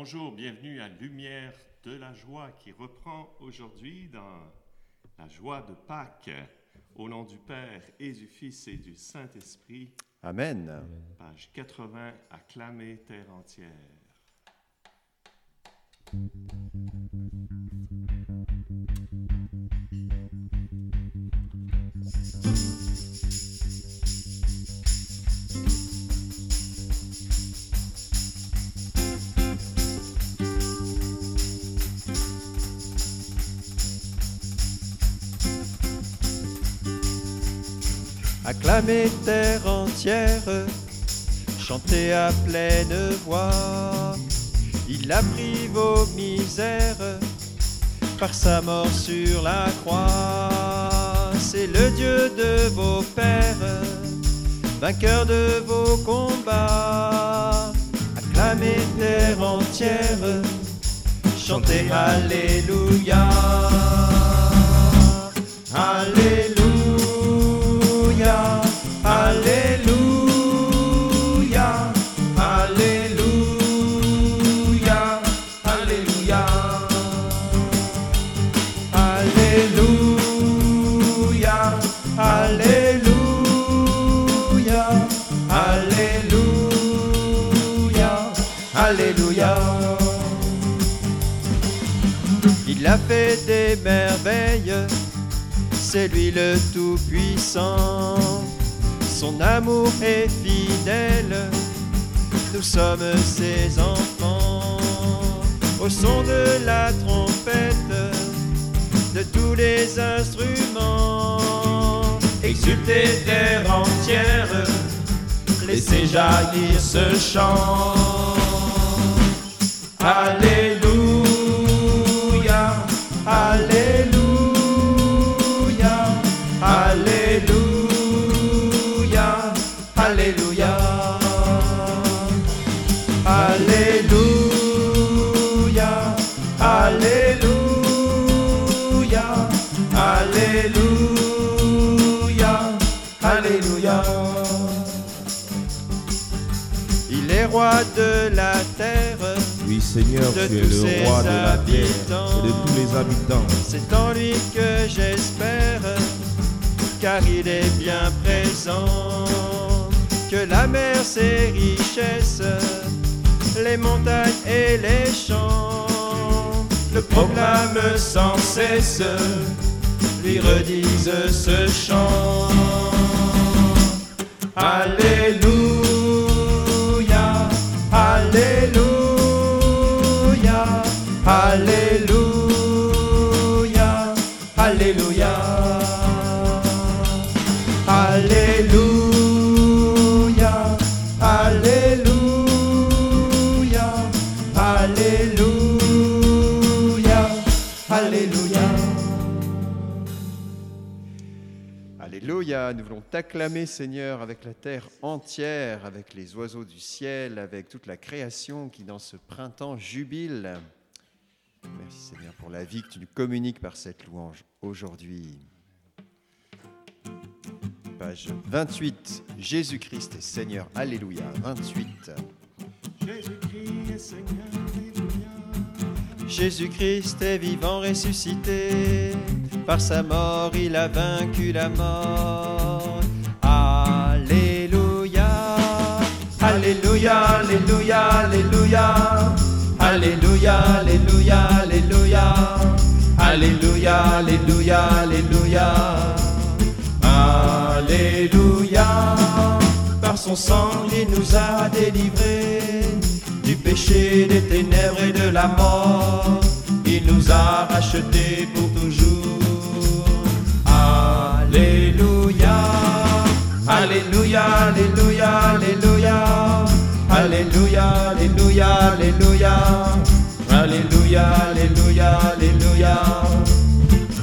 Bonjour, bienvenue à Lumière de la joie qui reprend aujourd'hui dans la joie de Pâques. Au nom du Père et du Fils et du Saint-Esprit. Amen. Page 80, acclamez terre entière. Acclamez terre entière, chantez à pleine voix. Il a pris vos misères par sa mort sur la croix. C'est le Dieu de vos pères, vainqueur de vos combats. Acclamez terre entière, chantez Alléluia. Alléluia. Alléluia. Il a fait des merveilles, c'est lui le Tout-Puissant son amour est fidèle, nous sommes ses enfants. Au son de la trompette, de tous les instruments, exultez terre entière, laissez jaillir ce chant. Alléluia, Alléluia, Alléluia. Alléluia. Alléluia. Alléluia. Alléluia. Alléluia. Il est roi de la terre. Oui, Seigneur, de tu es tous le ses roi de la terre habitants. et de tous les habitants. C'est en lui que j'espère, car il est bien présent. Que la mer, ses richesses, les montagnes et les champs, le proclament sans cesse, lui redisent ce chant. Alléluia, Alléluia, nous voulons t'acclamer Seigneur avec la terre entière, avec les oiseaux du ciel, avec toute la création qui dans ce printemps jubile. Merci Seigneur pour la vie que tu nous communiques par cette louange aujourd'hui. Page 28, Jésus-Christ est Seigneur, Alléluia, 28. Jésus-Christ est Seigneur, Alléluia. Jésus-Christ est vivant ressuscité, par sa mort, il a vaincu la mort. Alléluia. Alléluia, Alléluia, Alléluia. Alléluia, Alléluia, Alléluia. Alléluia, Alléluia, Alléluia. Alléluia. Par son sang, il nous a délivrés du péché, des ténèbres et de la mort. Il nous a rachetés pour toujours. Alléluia, Alléluia, Alléluia, Alléluia, Alléluia, Alléluia,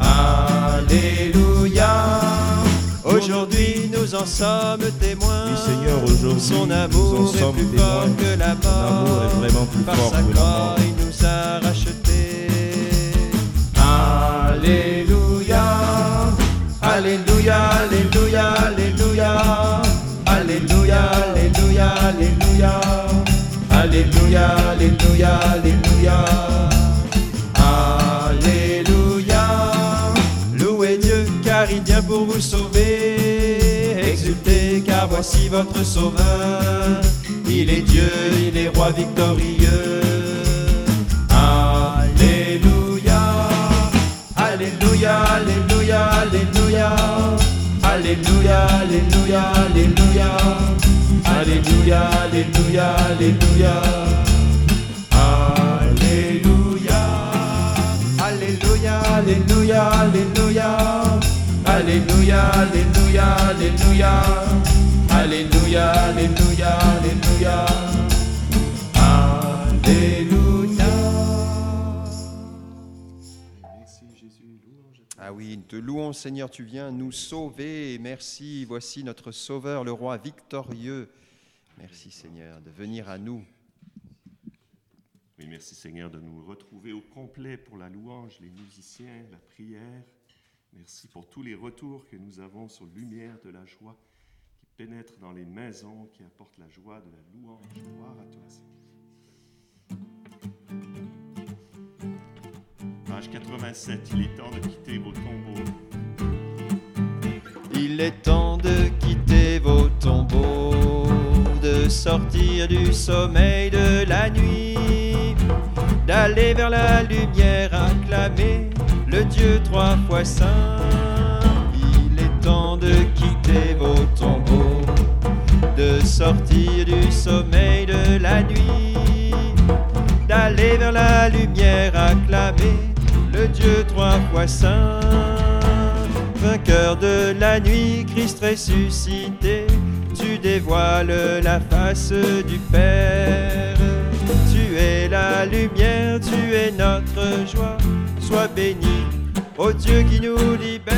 Alléluia. Aujourd'hui nous en sommes témoins. Oui, Seigneur, aujourd'hui, Son nous en amour est sommes plus témoins. fort que la mort. est vraiment plus Par fort sa que la mort. il nous a rachetés. Alléluia, Alléluia, Alléluia, Alléluia, Alléluia, Alléluia, Alléluia, Alléluia. Alléluia. Louez Dieu car il vient pour vous sauver. Exultez car voici votre sauveur. Il est Dieu, il est roi victorieux. Alléluia. Alléluia, Alléluia, Alléluia. Alléluia, Alléluia, Alléluia. Alléluia, Alléluia, Alléluia. Alléluia. Alléluia, Alléluia, Alléluia. Alléluia, Alléluia, Alléluia. Alléluia, Alléluia. Merci Jésus, louange. Ah oui, nous te louons Seigneur, tu viens nous sauver. Merci, voici notre Sauveur, le roi victorieux. Merci Seigneur de venir à nous. Oui, merci Seigneur de nous retrouver au complet pour la louange, les musiciens, la prière. Merci pour tous les retours que nous avons sur Lumière de la joie qui pénètre dans les maisons, qui apporte la joie de la louange. Gloire à toi Seigneur. Page 87, il est temps de quitter vos tombeaux. Il est temps de de sortir du sommeil de la nuit, d'aller vers la lumière, acclamer le Dieu trois fois saint. Il est temps de quitter vos tombeaux, de sortir du sommeil de la nuit, d'aller vers la lumière, acclamer le Dieu trois fois saint. Vainqueur de la nuit, Christ ressuscité, tu dévoiles la face du Père. Tu es la lumière, tu es notre joie. Sois béni, ô Dieu qui nous libère.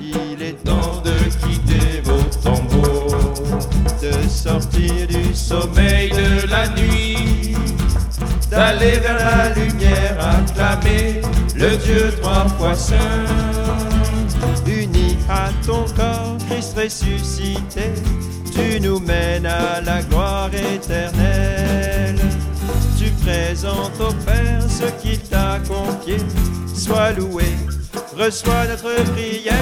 Il est temps de quitter vos tombeaux, de sortir du sommeil de la nuit d'aller vers la lumière, acclamer le Dieu trois fois saint. Uni à ton corps, ressuscité, tu nous mènes à la gloire éternelle. Tu présentes au Père ce qu'il t'a confié, sois loué, reçois notre prière.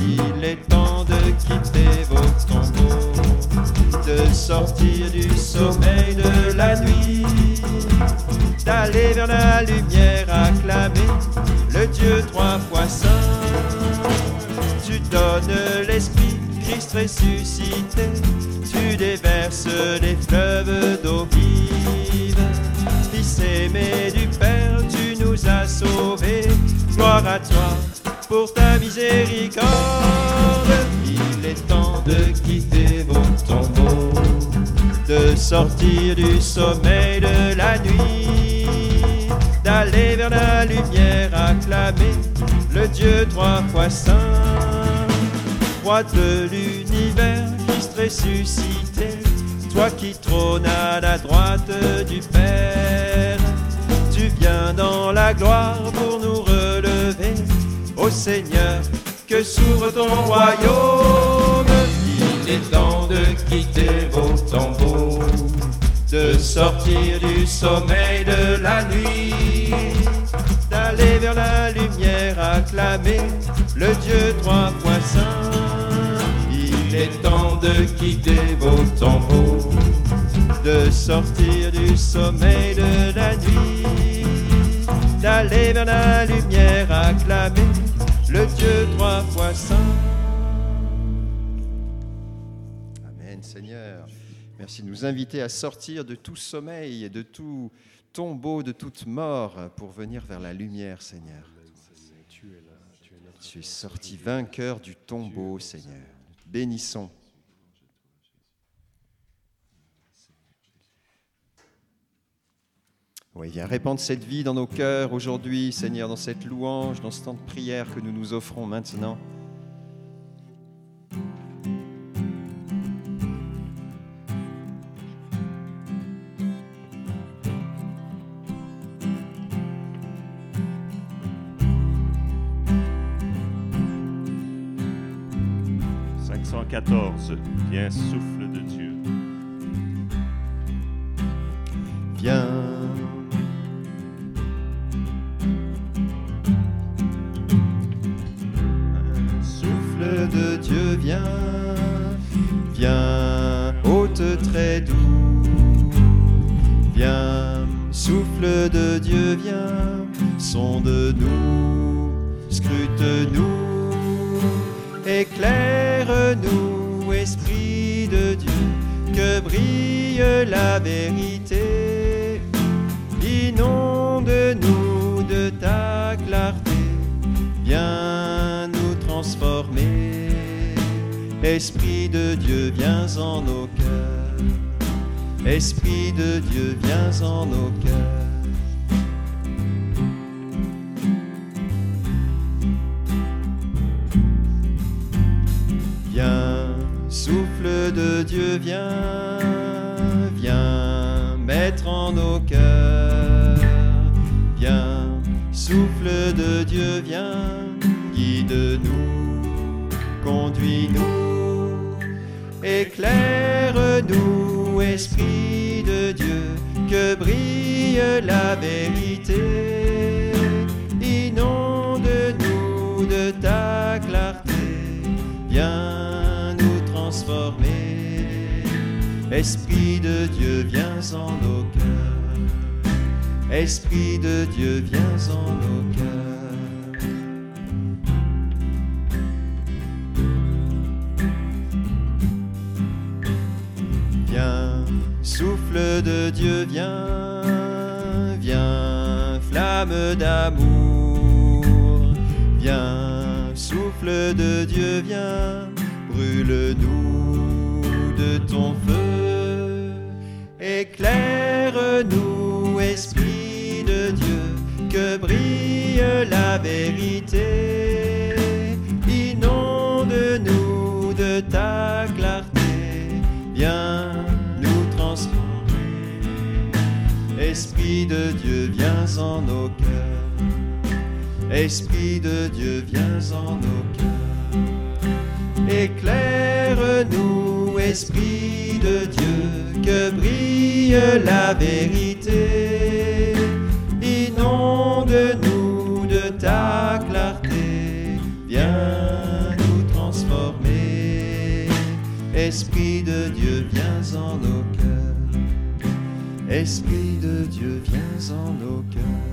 Il est temps de quitter vos tombeaux de sortir du sommeil de la nuit, d'aller vers la lumière, acclamer le Dieu trois fois saint. Ressuscité, tu déverses des fleuves d'eau vive. Fils aimé du Père, tu nous as sauvés, gloire à toi pour ta miséricorde. Il est temps de quitter vos tombeaux, de sortir du sommeil de la nuit, d'aller vers la lumière, acclamer le Dieu trois fois saint. Roi de l'univers, Christ ressuscité, toi qui trônes à la droite du Père, tu viens dans la gloire pour nous relever. Ô Seigneur, que s'ouvre ton royaume. Il est temps de quitter vos tombeaux, de sortir du sommeil de la nuit, d'aller vers la lumière, acclamer le Dieu trois fois saint. Il est temps de quitter vos tombeaux, de sortir du sommeil de la nuit, d'aller vers la lumière, acclamer le Dieu trois fois saint. Amen Seigneur. Merci de nous inviter à sortir de tout sommeil et de tout tombeau, de toute mort pour venir vers la lumière Seigneur. Tu es sorti vainqueur du tombeau Seigneur. Bénissons. Oui, viens répandre cette vie dans nos cœurs aujourd'hui, Seigneur, dans cette louange, dans ce temps de prière que nous nous offrons maintenant. « Viens, souffle de Dieu. viens. Souffle de Dieu, viens, viens, hôte très doux. Viens, souffle de Dieu, viens, sonde-nous, scrute-nous, éclaire-nous, brille la vérité. Inonde-nous de ta clarté, viens nous transformer. Esprit de Dieu, viens en nos cœurs. Esprit de Dieu, viens en nos cœurs. De Dieu, viens, viens mettre en nos cœurs. Viens, souffle de Dieu, viens, guide-nous, conduis-nous, éclaire-nous, Esprit de Dieu, que brille la vérité. Inonde-nous de ta clarté, viens Esprit de Dieu, viens en nos cœurs. Esprit de Dieu, viens en nos cœurs. Viens, souffle de Dieu, viens, viens, flamme d'amour. Viens, souffle de Dieu, viens, brûle-nous ton feu. Éclaire-nous, Esprit de Dieu, que brille la vérité. Inonde-nous de ta clarté, viens nous transformer. Esprit de Dieu, viens en nos cœurs. Esprit de Dieu, viens en nos cœurs. Éclaire-nous, Esprit de Dieu, que brille la vérité. Inonde-nous de ta clarté, viens nous transformer. Esprit de Dieu, viens en nos cœurs. Esprit de Dieu, viens en nos cœurs.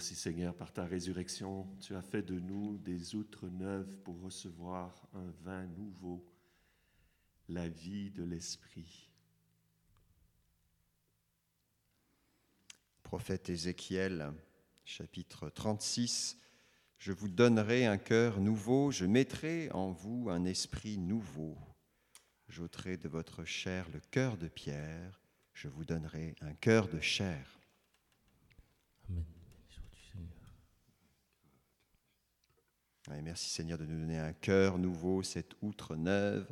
merci Seigneur, par ta résurrection, tu as fait de nous des outres neuves pour recevoir un vin nouveau, la vie de l'Esprit. Prophète Ézéchiel, chapitre 36. Je vous donnerai un cœur nouveau, je mettrai en vous un esprit nouveau. J'ôterai de votre chair le cœur de pierre, je vous donnerai un cœur de chair. Amen. Sois-tu, Seigneur. Merci Seigneur de nous donner un cœur nouveau, cette outre neuve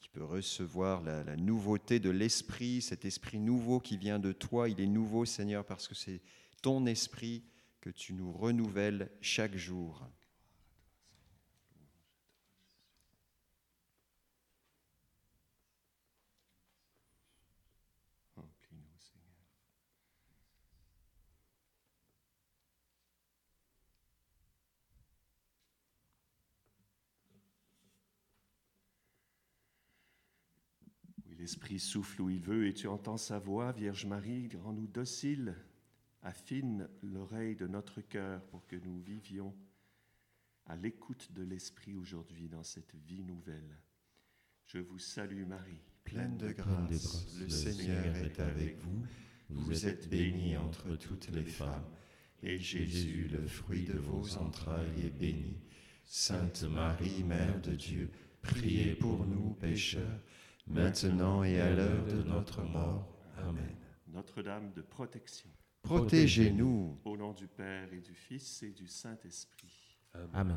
qui peut recevoir la nouveauté de l'esprit, cet esprit nouveau qui vient de toi. Il est nouveau Seigneur parce que c'est ton esprit que tu nous renouvelles chaque jour. Remplis-nous, Seigneur. Oui, l'Esprit souffle où il veut et tu entends sa voix, Vierge Marie, rends-nous dociles, affine l'oreille de notre cœur pour que nous vivions à l'écoute de l'Esprit aujourd'hui dans cette vie nouvelle. Je vous salue Marie, pleine de grâce, le Seigneur est avec vous. Vous êtes bénie entre toutes les femmes, et Jésus, le fruit de vos entrailles, est béni. Sainte Marie, Mère de Dieu, priez pour nous pécheurs, maintenant et à l'heure de notre mort. Amen. Notre-Dame de protection, Protégez-nous. au nom du Père et du Fils et du Saint-Esprit. Amen.